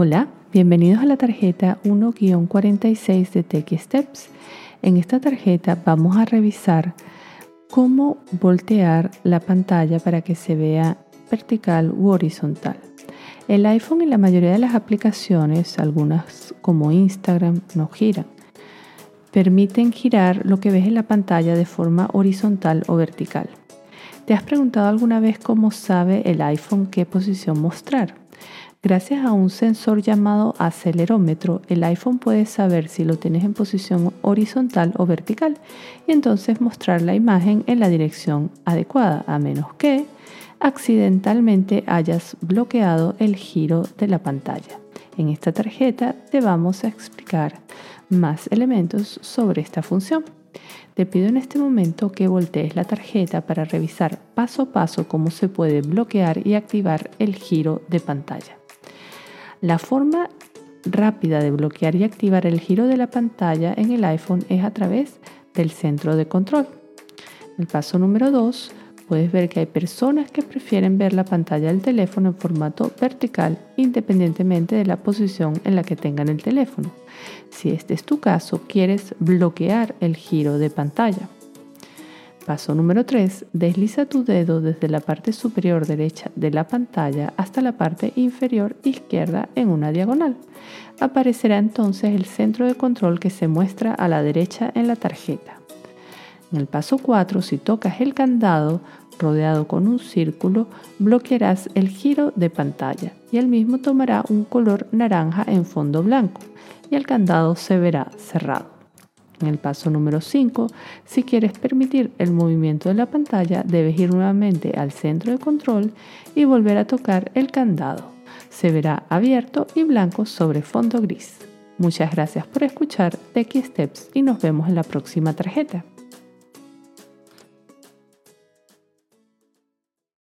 Hola, bienvenidos a la tarjeta 1-46 de Techie Steps. En esta tarjeta vamos a revisar cómo voltear la pantalla para que se vea vertical u horizontal. El iPhone y la mayoría de las aplicaciones, algunas como Instagram, no giran. Permiten girar lo que ves en la pantalla de forma horizontal o vertical. ¿Te has preguntado alguna vez cómo sabe el iPhone qué posición mostrar? Gracias a un sensor llamado acelerómetro, el iPhone puede saber si lo tienes en posición horizontal o vertical y entonces mostrar la imagen en la dirección adecuada, a menos que accidentalmente hayas bloqueado el giro de la pantalla. En esta tarjeta te vamos a explicar más elementos sobre esta función. Te pido en este momento que voltees la tarjeta para revisar paso a paso cómo se puede bloquear y activar el giro de pantalla. La forma rápida de bloquear y activar el giro de la pantalla en el iPhone es a través del centro de control. El paso número 2, puedes ver que hay personas que prefieren ver la pantalla del teléfono en formato vertical independientemente de la posición en la que tengan el teléfono. Si este es tu caso, quieres bloquear el giro de pantalla. Paso número 3. Desliza tu dedo desde la parte superior derecha de la pantalla hasta la parte inferior izquierda en una diagonal. Aparecerá entonces el centro de control que se muestra a la derecha en la tarjeta. En el paso 4, si tocas el candado rodeado con un círculo, bloquearás el giro de pantalla y el mismo tomará un color naranja en fondo blanco y el candado se verá cerrado. En el paso número 5, si quieres permitir el movimiento de la pantalla, debes ir nuevamente al centro de control y volver a tocar el candado. Se verá abierto y blanco sobre fondo gris. Muchas gracias por escuchar Techie Steps y nos vemos en la próxima tarjeta.